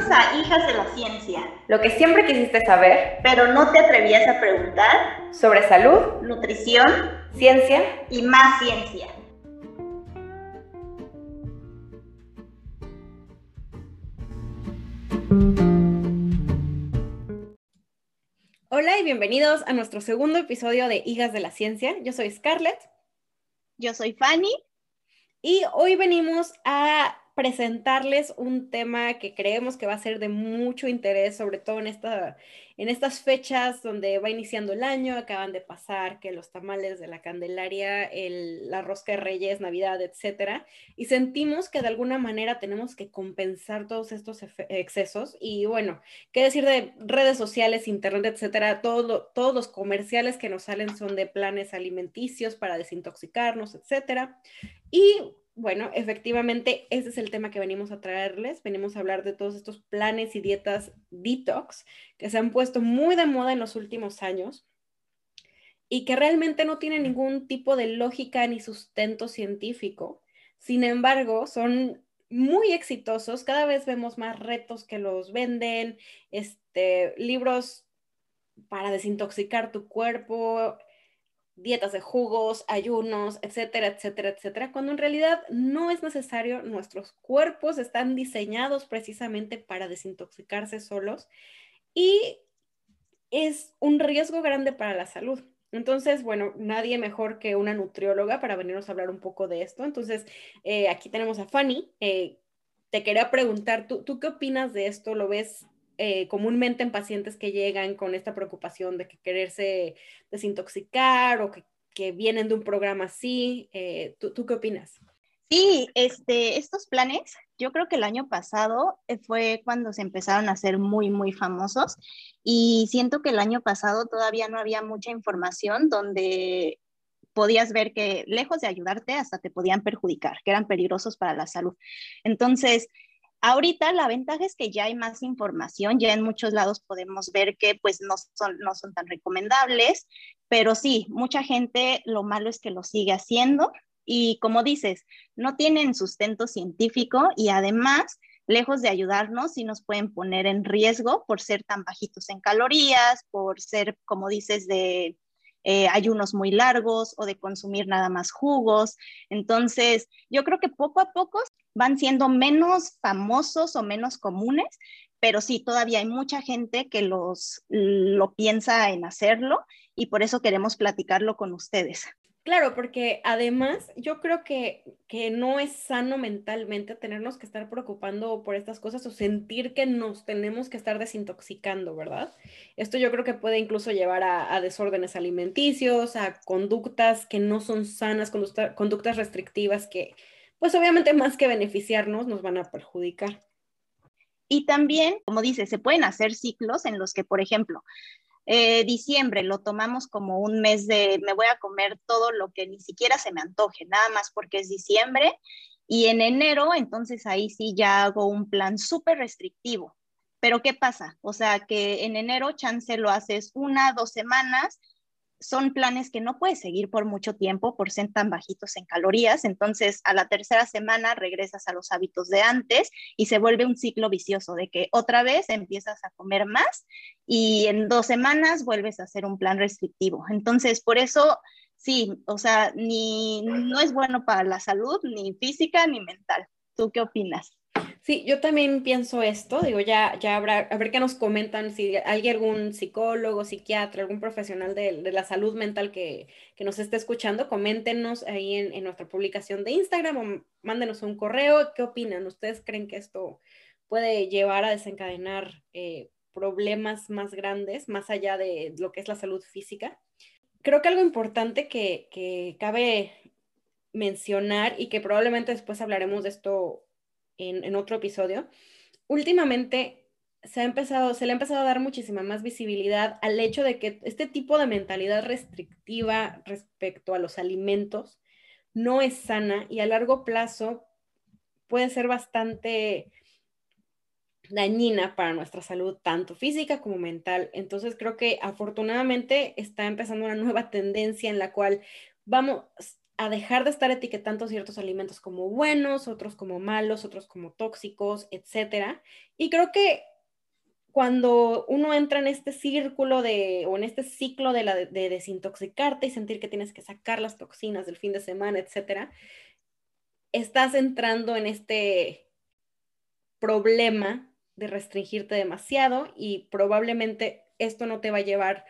Bienvenidos a Hijas de la Ciencia. Lo que siempre quisiste saber, pero no te atrevías a preguntar sobre salud, nutrición, ciencia y más ciencia. Hola y bienvenidos a nuestro segundo episodio de Hijas de la Ciencia. Yo soy Scarlett. Yo soy Fanny. Y hoy venimos a presentarles un tema que creemos que va a ser de mucho interés, sobre todo en, esta, en estas fechas donde va iniciando el año, acaban de pasar que los tamales de la Candelaria, el, la rosca de Reyes, Navidad, etcétera, y sentimos que de alguna manera tenemos que compensar todos estos excesos. Y bueno, qué decir de redes sociales, internet, etcétera, todo, todos los comerciales que nos salen son de planes alimenticios para desintoxicarnos, etcétera. Y bueno, efectivamente, ese es el tema que venimos a traerles. Venimos a hablar de todos estos planes y dietas detox que se han puesto muy de moda en los últimos años y que realmente no tienen ningún tipo de lógica ni sustento científico. Sin embargo, son muy exitosos. Cada vez vemos más retos que los venden, este, libros para desintoxicar tu cuerpo, dietas de jugos, ayunos, etcétera, etcétera, etcétera, cuando en realidad no es necesario, nuestros cuerpos están diseñados precisamente para desintoxicarse solos y es un riesgo grande para la salud. Entonces, bueno, nadie mejor que una nutrióloga para venirnos a hablar un poco de esto. Entonces, eh, aquí tenemos a Fanny. Eh, te quería preguntar, ¿tú, ¿tú qué opinas de esto? ¿Lo ves eh, comúnmente en pacientes que llegan con esta preocupación de que quererse desintoxicar o que, vienen de un programa así. Eh, ¿tú, ¿tú, qué opinas? Sí, este, estos planes, yo creo que el año pasado eh, fue cuando se empezaron a ser muy, muy famosos y siento que el año pasado todavía no había mucha información donde podías ver que lejos de ayudarte hasta te podían perjudicar, que eran peligrosos para la salud. Entonces, Ahorita la ventaja es que ya hay más información, ya en muchos lados podemos ver que pues no son, no son tan recomendables, pero sí, mucha gente lo malo es que lo sigue haciendo y como dices, no tienen sustento científico y además, lejos de ayudarnos, sí nos pueden poner en riesgo por ser tan bajitos en calorías, por ser, como dices, de eh, ayunos muy largos o de consumir nada más jugos. Entonces, yo creo que poco a poco van siendo menos famosos o menos comunes, pero sí, todavía hay mucha gente que los, lo piensa en hacerlo y por eso queremos platicarlo con ustedes. Claro, porque además yo creo que, que, no es sano mentalmente tenernos que estar preocupando por estas cosas o sentir que nos tenemos que estar desintoxicando, ¿verdad? Esto yo creo que puede incluso llevar a, desórdenes alimenticios, a conductas que no son sanas, conductas restrictivas que, pues obviamente más que beneficiarnos, nos van a perjudicar. Y también, como dice, se pueden hacer ciclos en los que, por ejemplo, eh, diciembre lo tomamos como un mes de me voy a comer todo lo que ni siquiera se me antoje, nada más porque es diciembre. Y en enero, entonces ahí sí ya hago un plan súper restrictivo. Pero ¿qué pasa? O sea, que en enero chance lo haces una, dos semanas son planes que no puedes seguir por mucho tiempo por ser tan bajitos en calorías. Entonces, a la tercera semana regresas a los hábitos de antes y se vuelve un ciclo vicioso de que otra vez empiezas a comer más y en dos semanas vuelves a hacer un plan restrictivo. Entonces, por eso, sí, o sea, ni no es bueno para la salud, ni física ni mental. ¿Tú qué opinas? Sí, yo también pienso esto, digo, ya, ya habrá, a ver qué nos comentan, si hay algún psicólogo, psiquiatra, algún profesional de, la salud mental que, que, nos esté escuchando, coméntenos ahí en, en, nuestra publicación de Instagram o mándenos un correo, ¿qué opinan? ¿Ustedes creen que esto puede llevar a desencadenar eh, problemas más grandes, más allá de lo que es la salud física? Creo que algo importante que, que cabe mencionar y que probablemente después hablaremos de esto en, otro episodio, últimamente se, ha empezado, se le ha empezado a dar muchísima más visibilidad al hecho de que este tipo de mentalidad restrictiva respecto a los alimentos no es sana y a largo plazo puede ser bastante dañina para nuestra salud, tanto física como mental. Entonces creo que afortunadamente está empezando una nueva tendencia en la cual vamos a dejar de estar etiquetando ciertos alimentos como buenos, otros como malos, otros como tóxicos, etcétera. Y creo que cuando uno entra en este círculo de, o en este ciclo de, la, de desintoxicarte y sentir que tienes que sacar las toxinas del fin de semana, etcétera, estás entrando en este problema de restringirte demasiado y probablemente esto no te va a llevar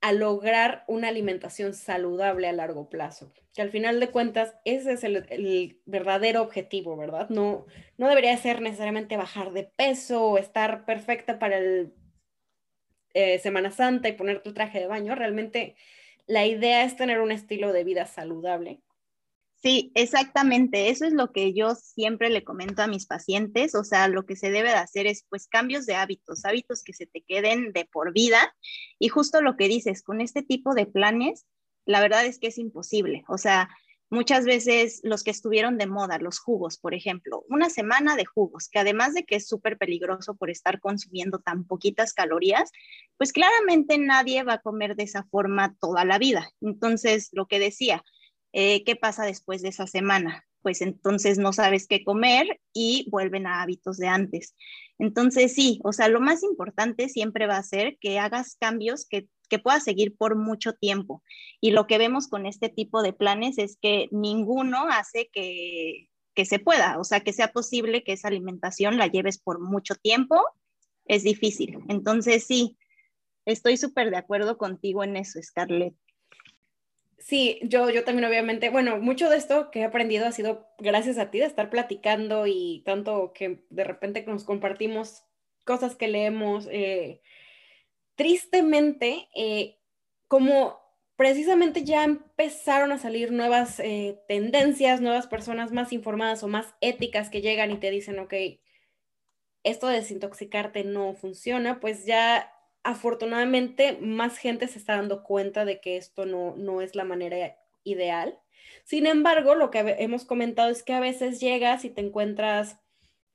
a lograr una alimentación saludable a largo plazo. Que al final de cuentas, ese es el, verdadero objetivo, ¿verdad? No, no debería ser necesariamente bajar de peso o estar perfecta para el eh, Semana Santa y poner tu traje de baño. Realmente la idea es tener un estilo de vida saludable Sí, exactamente. Eso es lo que yo siempre le comento a mis pacientes. O sea, lo que se debe de hacer es pues cambios de hábitos, hábitos que se te queden de por vida. Y justo lo que dices, con este tipo de planes, la verdad es que es imposible. O sea, muchas veces los que estuvieron de moda, los jugos, por ejemplo, una semana de jugos, que además de que es súper peligroso por estar consumiendo tan poquitas calorías, pues claramente nadie va a comer de esa forma toda la vida. Entonces, lo que decía, eh, ¿qué pasa después de esa semana? Pues entonces no sabes qué comer y vuelven a hábitos de antes. Entonces sí, o sea, lo más importante siempre va a ser que hagas cambios que, que puedas seguir por mucho tiempo. Y lo que vemos con este tipo de planes es que ninguno hace que, que se pueda, o sea, que sea posible que esa alimentación la lleves por mucho tiempo, es difícil. Entonces sí, estoy súper de acuerdo contigo en eso, Scarlett. Sí, yo, yo también obviamente, bueno, mucho de esto que he aprendido ha sido gracias a ti de estar platicando y tanto que de repente nos compartimos cosas que leemos. Eh, tristemente, eh, como precisamente ya empezaron a salir nuevas eh, tendencias, nuevas personas más informadas o más éticas que llegan y te dicen, ok, esto de desintoxicarte no funciona, pues ya afortunadamente más gente se está dando cuenta de que esto no, no es la manera ideal. Sin embargo, lo que hemos comentado es que a veces llegas y te encuentras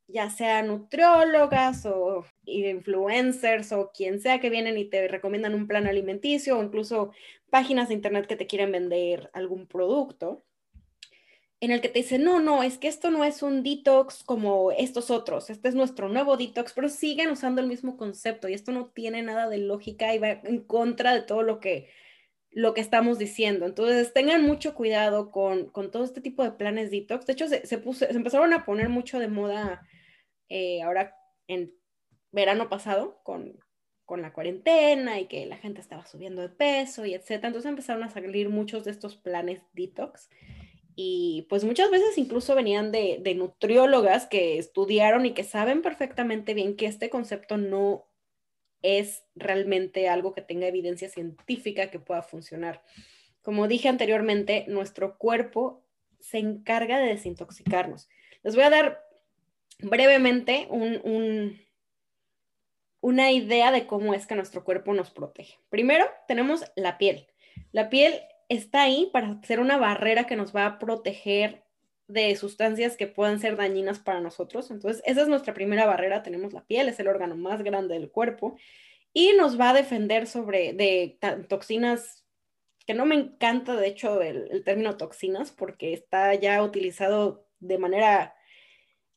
ya sea nutriólogas o influencers o quien sea que vienen y te recomiendan un plan alimenticio o incluso páginas de internet que te quieren vender algún producto en el que te dice, no, no, es que esto no es un detox como estos otros, este es nuestro nuevo detox, pero siguen usando el mismo concepto y esto no tiene nada de lógica y va en contra de todo lo que, lo que estamos diciendo. Entonces, tengan mucho cuidado con, con todo este tipo de planes detox. De hecho, se, se, se empezaron a poner mucho de moda eh, ahora en verano pasado con, con la cuarentena y que la gente estaba subiendo de peso y etcétera. Entonces empezaron a salir muchos de estos planes detox y pues muchas veces incluso venían de, de, nutriólogas que estudiaron y que saben perfectamente bien que este concepto no es realmente algo que tenga evidencia científica que pueda funcionar. Como dije anteriormente, nuestro cuerpo se encarga de desintoxicarnos. Les voy a dar brevemente un, un, una idea de cómo es que nuestro cuerpo nos protege. Primero, tenemos la piel. La piel está ahí para ser una barrera que nos va a proteger de sustancias que puedan ser dañinas para nosotros. Entonces, esa es nuestra primera barrera. Tenemos la piel, es el órgano más grande del cuerpo y nos va a defender sobre de toxinas que no me encanta, de hecho, el, el término toxinas porque está ya utilizado de manera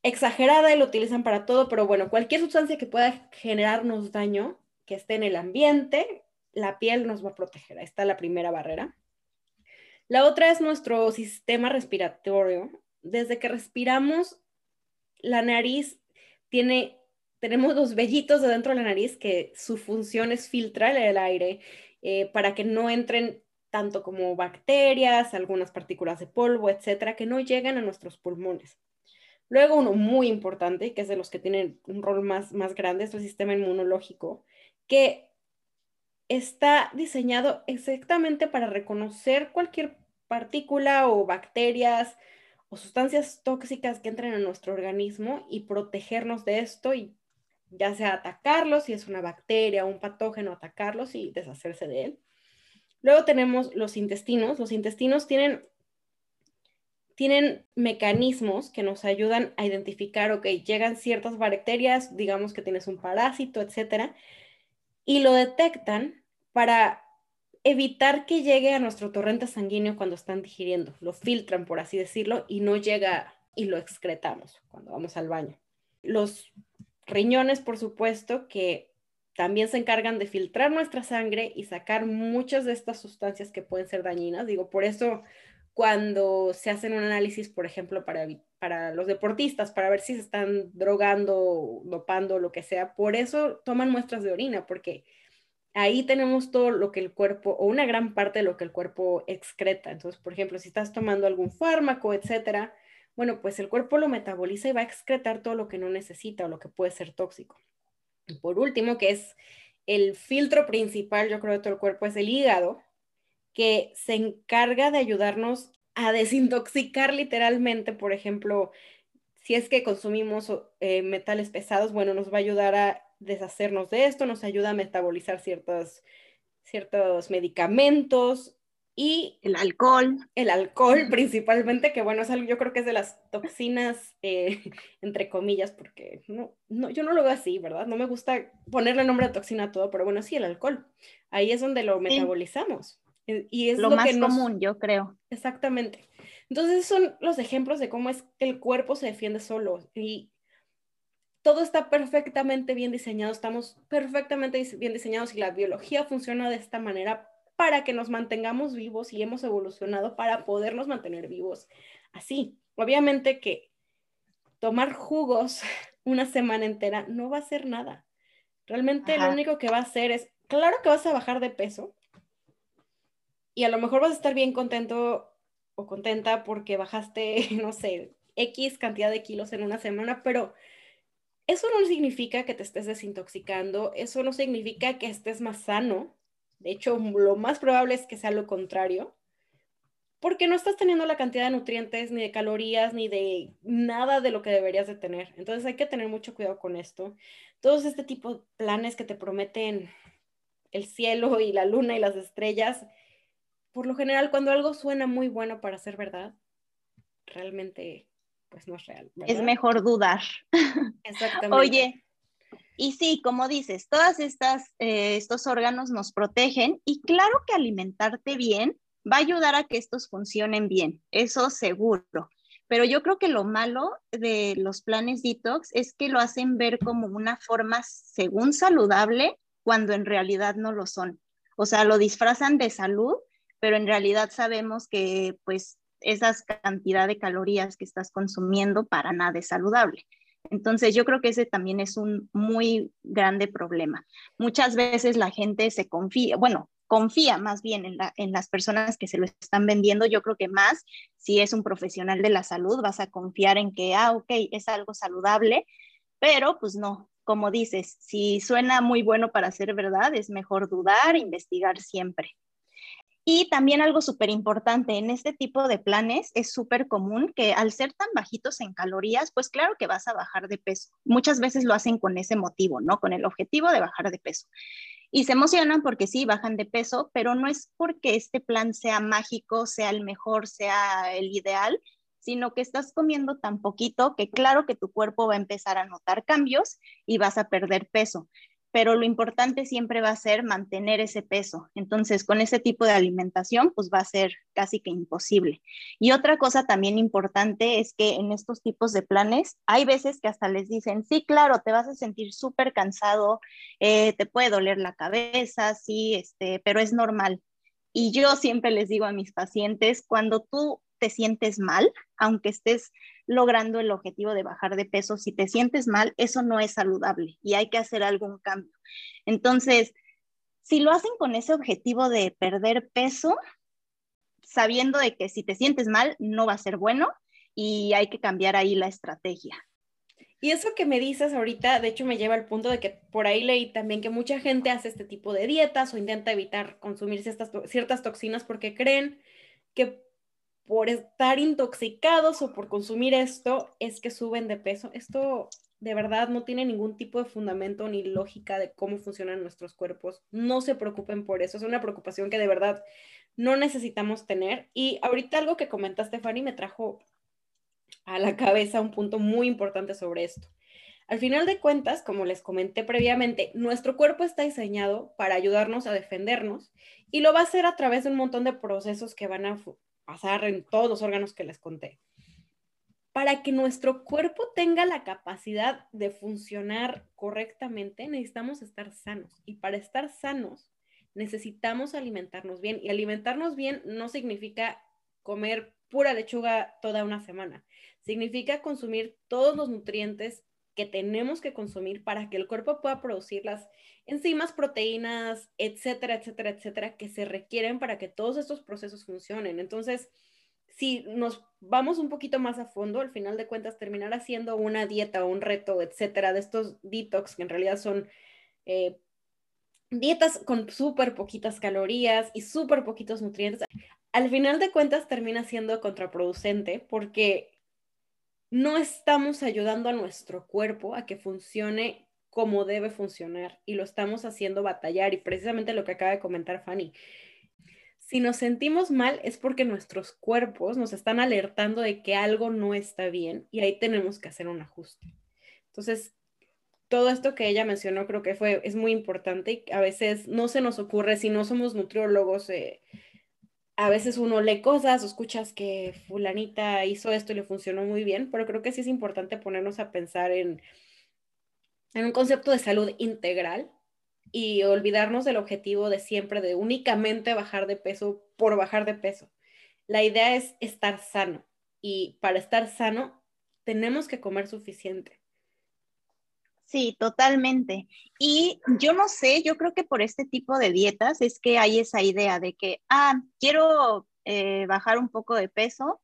exagerada y lo utilizan para todo, pero bueno, cualquier sustancia que pueda generarnos daño, que esté en el ambiente, la piel nos va a proteger. Ahí está la primera barrera. La otra es nuestro sistema respiratorio. Desde que respiramos, la nariz tiene, tenemos los vellitos de dentro de la nariz que su función es filtrar el aire eh, para que no entren tanto como bacterias, algunas partículas de polvo, etcétera, que no lleguen a nuestros pulmones. Luego uno muy importante, que es de los que tienen un rol más, más grande, es el sistema inmunológico, que está diseñado exactamente para reconocer cualquier partícula o bacterias o sustancias tóxicas que entren en nuestro organismo y protegernos de esto y ya sea atacarlos, si es una bacteria o un patógeno, atacarlos y deshacerse de él. Luego tenemos los intestinos. Los intestinos tienen, tienen mecanismos que nos ayudan a identificar, ok, llegan ciertas bacterias, digamos que tienes un parásito, etcétera, y lo detectan para evitar que llegue a nuestro torrente sanguíneo cuando están digiriendo. Lo filtran, por así decirlo, y no llega y lo excretamos cuando vamos al baño. Los riñones, por supuesto, que también se encargan de filtrar nuestra sangre y sacar muchas de estas sustancias que pueden ser dañinas. Digo, por eso cuando se hacen un análisis, por ejemplo, para, para los deportistas, para ver si se están drogando, dopando, lo que sea, por eso toman muestras de orina, porque ahí tenemos todo lo que el cuerpo, o una gran parte de lo que el cuerpo excreta. Entonces, por ejemplo, si estás tomando algún fármaco, etcétera, bueno, pues el cuerpo lo metaboliza y va a excretar todo lo que no necesita o lo que puede ser tóxico. Y por último, que es el filtro principal, yo creo, de todo el cuerpo, es el hígado, que se encarga de ayudarnos a desintoxicar literalmente, por ejemplo, si es que consumimos eh, metales pesados, bueno, nos va a ayudar a deshacernos de esto, nos ayuda a metabolizar ciertos, ciertos medicamentos y... El alcohol. El alcohol principalmente, que bueno, es algo, yo creo que es de las toxinas, eh, entre comillas, porque no, no, yo no lo veo así, ¿verdad? No me gusta ponerle nombre a toxina a todo, pero bueno, sí, el alcohol. Ahí es donde lo metabolizamos. Y es lo, más común, yo creo. Exactamente. Entonces son los ejemplos de cómo es que el cuerpo se defiende solo y todo está perfectamente bien diseñado, estamos perfectamente bien diseñados y la biología funciona de esta manera para que nos mantengamos vivos y hemos evolucionado para podernos mantener vivos así. Obviamente que tomar jugos una semana entera no va a hacer nada. Realmente lo único que va a hacer es, claro que vas a bajar de peso y a lo mejor vas a estar bien contento o contenta porque bajaste, no sé, X cantidad de kilos en una semana, pero eso no significa que te estés desintoxicando, eso no significa que estés más sano. De hecho, lo más probable es que sea lo contrario, porque no estás teniendo la cantidad de nutrientes, ni de calorías, ni de nada de lo que deberías de tener. Entonces hay que tener mucho cuidado con esto. Todos este tipo de planes que te prometen el cielo y la luna y las estrellas, por lo general, cuando algo suena muy bueno para ser verdad, realmente pues no es real. Es mejor dudar. Exactamente. Oye, y sí, como dices, todas estas, eh, estos órganos nos protegen y claro que alimentarte bien va a ayudar a que estos funcionen bien, eso seguro. Pero yo creo que lo malo de los planes detox es que lo hacen ver como una forma según saludable cuando en realidad no lo son. O sea, lo disfrazan de salud, pero en realidad sabemos que pues esa cantidad de calorías que estás consumiendo para nada es saludable. Entonces, yo creo que ese también es un muy grande problema. Muchas veces la gente se confía, bueno, confía más bien en, las personas que se lo están vendiendo. Yo creo que más, si es un profesional de la salud, vas a confiar en que, ah, ok, es algo saludable, pero pues no, como dices, si suena muy bueno para ser verdad, es mejor dudar, investigar siempre. Y también algo súper importante, en este tipo de planes es súper común que al ser tan bajitos en calorías, pues claro que vas a bajar de peso. Muchas veces lo hacen con ese motivo, ¿no? Con el objetivo de bajar de peso. Y se emocionan porque sí, bajan de peso, pero no es porque este plan sea mágico, sea el mejor, sea el ideal, sino que estás comiendo tan poquito que claro que tu cuerpo va a empezar a notar cambios y vas a perder peso pero lo importante siempre va a ser mantener ese peso. Entonces, con ese tipo de alimentación, pues va a ser casi que imposible. Y otra cosa también importante es que en estos tipos de planes, hay veces que hasta les dicen, sí, claro, te vas a sentir súper cansado, eh, te puede doler la cabeza, sí, este, pero es normal. Y yo siempre les digo a mis pacientes, cuando tú te sientes mal, aunque estés logrando el objetivo de bajar de peso, si te sientes mal, eso no es saludable y hay que hacer algún cambio. Entonces, si lo hacen con ese objetivo de perder peso, sabiendo de que si te sientes mal, no va a ser bueno y hay que cambiar ahí la estrategia. Y eso que me dices ahorita, de hecho, me lleva al punto de que por ahí leí también que mucha gente hace este tipo de dietas o intenta evitar consumir ciertas, ciertas toxinas porque creen que por estar intoxicados o por consumir esto es que suben de peso. Esto de verdad no tiene ningún tipo de fundamento ni lógica de cómo funcionan nuestros cuerpos. No se preocupen por eso. Es una preocupación que de verdad no necesitamos tener. Y ahorita algo que comentaste, Fanny, me trajo a la cabeza un punto muy importante sobre esto. Al final de cuentas, como les comenté previamente, nuestro cuerpo está diseñado para ayudarnos a defendernos y lo va a hacer a través de un montón de procesos que van a pasar en todos los órganos que les conté. Para que nuestro cuerpo tenga la capacidad de funcionar correctamente, necesitamos estar sanos. Y para estar sanos, necesitamos alimentarnos bien. Y alimentarnos bien no significa comer pura lechuga toda una semana. Significa consumir todos los nutrientes que tenemos que consumir para que el cuerpo pueda producir las enzimas, proteínas, etcétera, etcétera, etcétera, que se requieren para que todos estos procesos funcionen. Entonces, si nos vamos un poquito más a fondo, al final de cuentas, terminar haciendo una dieta o un reto, etcétera, de estos detox, que en realidad son eh, dietas con súper poquitas calorías y súper poquitos nutrientes, al final de cuentas termina siendo contraproducente porque no estamos ayudando a nuestro cuerpo a que funcione como debe funcionar y lo estamos haciendo batallar y precisamente lo que acaba de comentar Fanny. Si nos sentimos mal es porque nuestros cuerpos nos están alertando de que algo no está bien y ahí tenemos que hacer un ajuste. Entonces, todo esto que ella mencionó creo que fue, es muy importante y a veces no se nos ocurre si no somos nutriólogos. Eh, a veces uno lee cosas escuchas que fulanita hizo esto y le funcionó muy bien, pero creo que sí es importante ponernos a pensar en, en un concepto de salud integral y olvidarnos del objetivo de siempre de únicamente bajar de peso por bajar de peso. La idea es estar sano y para estar sano tenemos que comer suficiente. Sí, totalmente. Y yo no sé, yo creo que por este tipo de dietas es que hay esa idea de que, ah, quiero eh, bajar un poco de peso,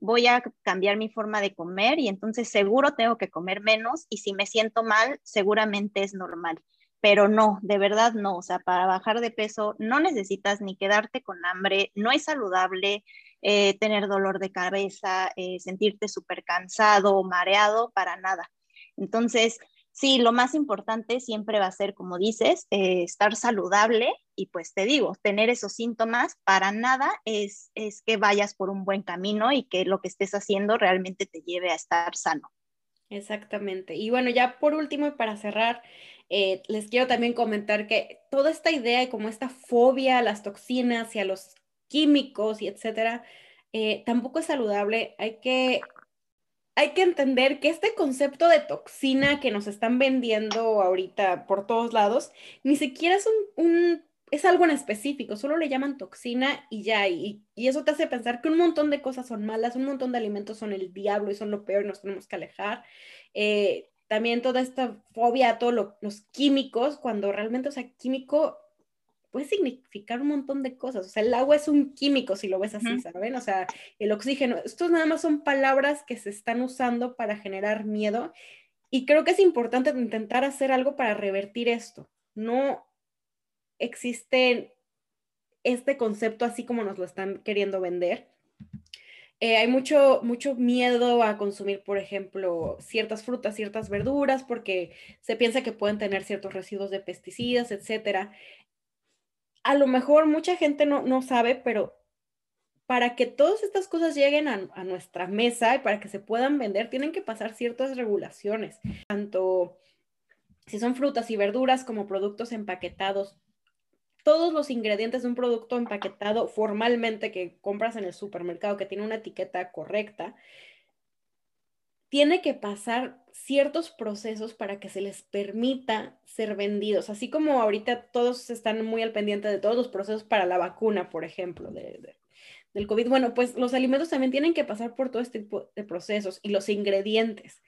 voy a cambiar mi forma de comer y entonces seguro tengo que comer menos y si me siento mal, seguramente es normal. Pero no, de verdad no. O sea, para bajar de peso no necesitas ni quedarte con hambre, no es saludable eh, tener dolor de cabeza, eh, sentirte súper cansado mareado, para nada. Entonces, sí, lo más importante siempre va a ser, como dices, eh, estar saludable y pues te digo, tener esos síntomas para nada es, que vayas por un buen camino y que lo que estés haciendo realmente te lleve a estar sano. Exactamente. Y bueno, ya por último y para cerrar, eh, les quiero también comentar que toda esta idea y como esta fobia a las toxinas y a los químicos y etcétera, eh, tampoco es saludable. Hay que hay que entender que este concepto de toxina que nos están vendiendo ahorita por todos lados, ni siquiera es un, es algo en específico, solo le llaman toxina y ya, y, eso te hace pensar que un montón de cosas son malas, un montón de alimentos son el diablo y son lo peor y nos tenemos que alejar. Eh, también toda esta fobia a todos los químicos, cuando realmente, o sea, químico puede significar un montón de cosas. O sea, el agua es un químico, si lo ves así, ¿saben? O sea, el oxígeno, estos nada más son palabras que se están usando para generar miedo. Y creo que es importante intentar hacer algo para revertir esto. No existe este concepto así como nos lo están queriendo vender. Eh, hay mucho, mucho miedo a consumir, por ejemplo, ciertas frutas, ciertas verduras, porque se piensa que pueden tener ciertos residuos de pesticidas, etcétera a lo mejor mucha gente no, sabe, pero para que todas estas cosas lleguen a, a, nuestra mesa y para que se puedan vender, tienen que pasar ciertas regulaciones, tanto si son frutas y verduras como productos empaquetados. Todos los ingredientes de un producto empaquetado formalmente que compras en el supermercado, que tiene una etiqueta correcta, tiene que pasar ciertos procesos para que se les permita ser vendidos, así como ahorita todos están muy al pendiente de todos los procesos para la vacuna, por ejemplo, del COVID. Bueno, pues los alimentos también tienen que pasar por todo este tipo de procesos y los ingredientes.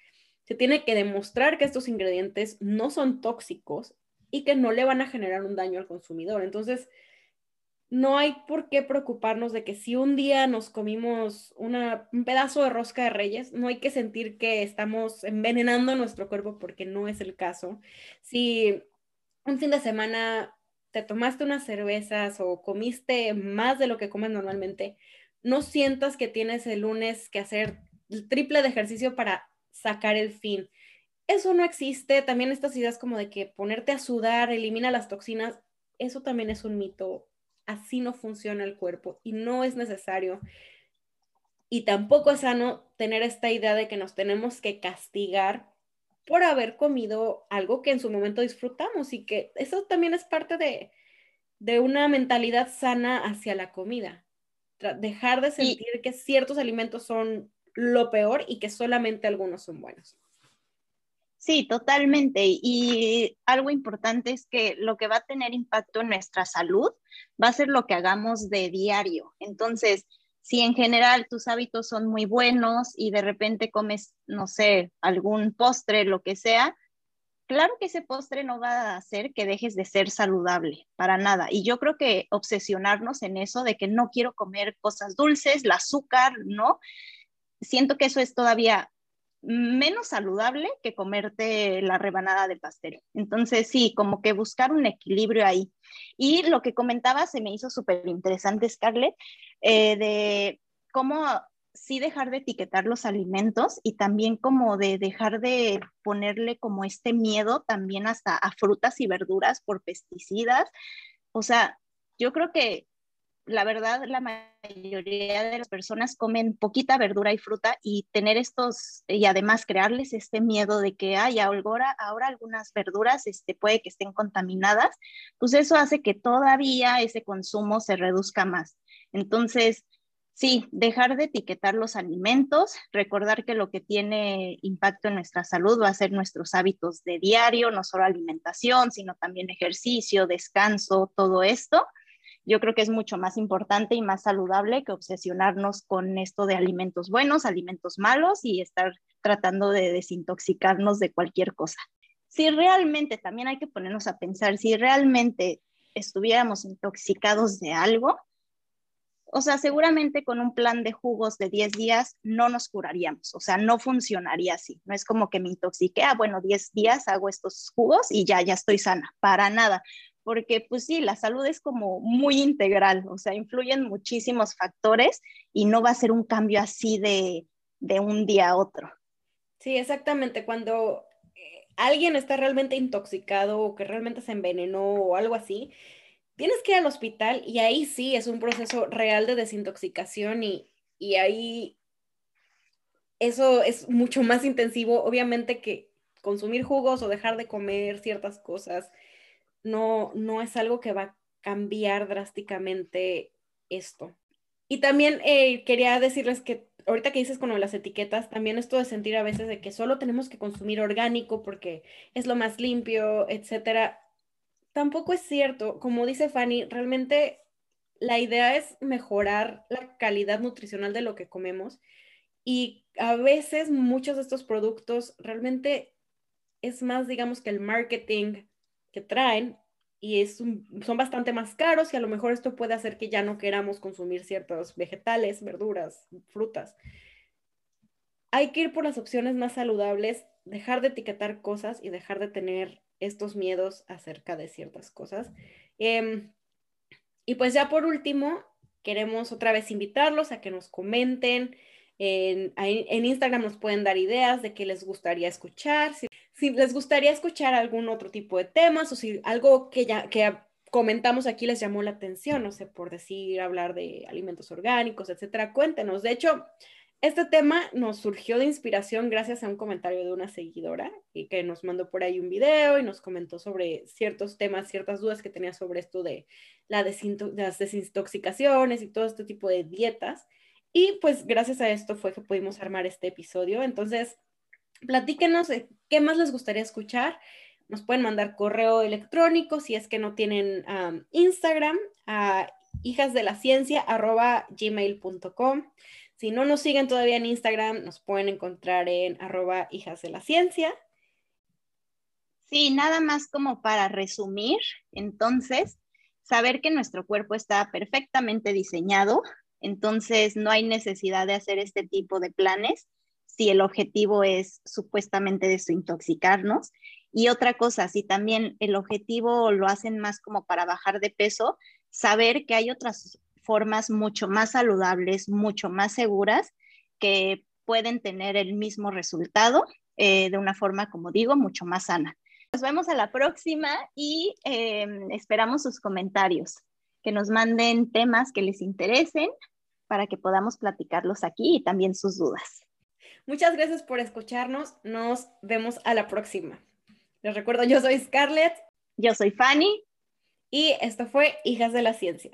Se tiene que demostrar que estos ingredientes no son tóxicos y que no le van a generar un daño al consumidor. Entonces, no hay por qué preocuparnos de que si un día nos comimos un pedazo de rosca de reyes, no hay que sentir que estamos envenenando nuestro cuerpo porque no es el caso. Si un fin de semana te tomaste unas cervezas o comiste más de lo que comes normalmente, no sientas que tienes el lunes que hacer el triple de ejercicio para sacar el fin. Eso no existe. También estas ideas como de que ponerte a sudar elimina las toxinas, eso también es un mito así no funciona el cuerpo y no es necesario. Y tampoco es sano tener esta idea de que nos tenemos que castigar por haber comido algo que en su momento disfrutamos y que eso también es parte de, de una mentalidad sana hacia la comida. Dejar de sentir que ciertos alimentos son lo peor y que solamente algunos son buenos. Sí, totalmente. Y algo importante es que lo que va a tener impacto en nuestra salud va a ser lo que hagamos de diario. Entonces, si en general tus hábitos son muy buenos y de repente comes, no sé, algún postre, lo que sea, claro que ese postre no va a hacer que dejes de ser saludable, para nada. Y yo creo que obsesionarnos en eso de que no quiero comer cosas dulces, el azúcar, ¿no? Siento que eso es todavía menos saludable que comerte la rebanada de pastel. Entonces, sí, como que buscar un equilibrio ahí. Y lo que comentaba se me hizo súper interesante, Scarlett, eh, de cómo sí dejar de etiquetar los alimentos y también como de dejar de ponerle como este miedo también hasta a frutas y verduras por pesticidas. O sea, yo creo que la verdad, la mayoría de las personas comen poquita verdura y fruta y tener estos, y además crearles este miedo de que, ay, ahora, ahora algunas verduras este, puede que estén contaminadas, pues eso hace que todavía ese consumo se reduzca más. Entonces, sí, dejar de etiquetar los alimentos, recordar que lo que tiene impacto en nuestra salud va a ser nuestros hábitos de diario, no solo alimentación, sino también ejercicio, descanso, todo esto yo creo que es mucho más importante y más saludable que obsesionarnos con esto de alimentos buenos, alimentos malos y estar tratando de desintoxicarnos de cualquier cosa. Si realmente, también hay que ponernos a pensar, si realmente estuviéramos intoxicados de algo, o sea, seguramente con un plan de jugos de 10 días no nos curaríamos, o sea, no funcionaría así. No es como que me intoxiqué, ah, bueno, 10 días hago estos jugos y ya, ya estoy sana, para nada porque pues sí, la salud es como muy integral, o sea, influyen muchísimos factores y no va a ser un cambio así de, de un día a otro. Sí, exactamente, cuando eh, alguien está realmente intoxicado o que realmente se envenenó o algo así, tienes que ir al hospital y ahí sí es un proceso real de desintoxicación y, y ahí eso es mucho más intensivo, obviamente que consumir jugos o dejar de comer ciertas cosas no, no es algo que va a cambiar drásticamente esto. Y también eh, quería decirles que ahorita que dices con las etiquetas, también esto de sentir a veces de que solo tenemos que consumir orgánico porque es lo más limpio, etcétera, tampoco es cierto. Como dice Fanny, realmente la idea es mejorar la calidad nutricional de lo que comemos y a veces muchos de estos productos realmente es más, digamos, que el marketing que traen y es son bastante más caros y a lo mejor esto puede hacer que ya no queramos consumir ciertos vegetales, verduras, frutas. Hay que ir por las opciones más saludables, dejar de etiquetar cosas y dejar de tener estos miedos acerca de ciertas cosas. Em, y pues ya por último, queremos otra vez invitarlos a que nos comenten. En, en Instagram nos pueden dar ideas de qué les gustaría escuchar. Si si les gustaría escuchar algún otro tipo de temas o si algo que ya que comentamos aquí les llamó la atención, no sé, por decir, hablar de alimentos orgánicos, etcétera, cuéntenos. De hecho, este tema nos surgió de inspiración gracias a un comentario de una seguidora y que nos mandó por ahí un video y nos comentó sobre ciertos temas, ciertas dudas que tenía sobre esto de, la las desintoxicaciones y todo este tipo de dietas. Y pues gracias a esto fue que pudimos armar este episodio. Entonces, Platíquenos qué más les gustaría escuchar. Nos pueden mandar correo electrónico si es que no tienen Instagram a hijasdelaciencia.gmail.com. Si no nos siguen todavía en Instagram, nos pueden encontrar en arroba hijas de la ciencia. Sí, nada más como para resumir, entonces, saber que nuestro cuerpo está perfectamente diseñado, entonces no hay necesidad de hacer este tipo de planes si el objetivo es supuestamente desintoxicarnos. Y otra cosa, si también el objetivo lo hacen más como para bajar de peso, saber que hay otras formas mucho más saludables, mucho más seguras, que pueden tener el mismo resultado eh, de una forma, como digo, mucho más sana. Nos vemos a la próxima y em, esperamos sus comentarios, que nos manden temas que les interesen para que podamos platicarlos aquí y también sus dudas. Muchas gracias por escucharnos. Nos vemos a la próxima. Les recuerdo, yo soy Scarlett. Yo soy Fanny. Y esto fue Hijas de la Ciencia.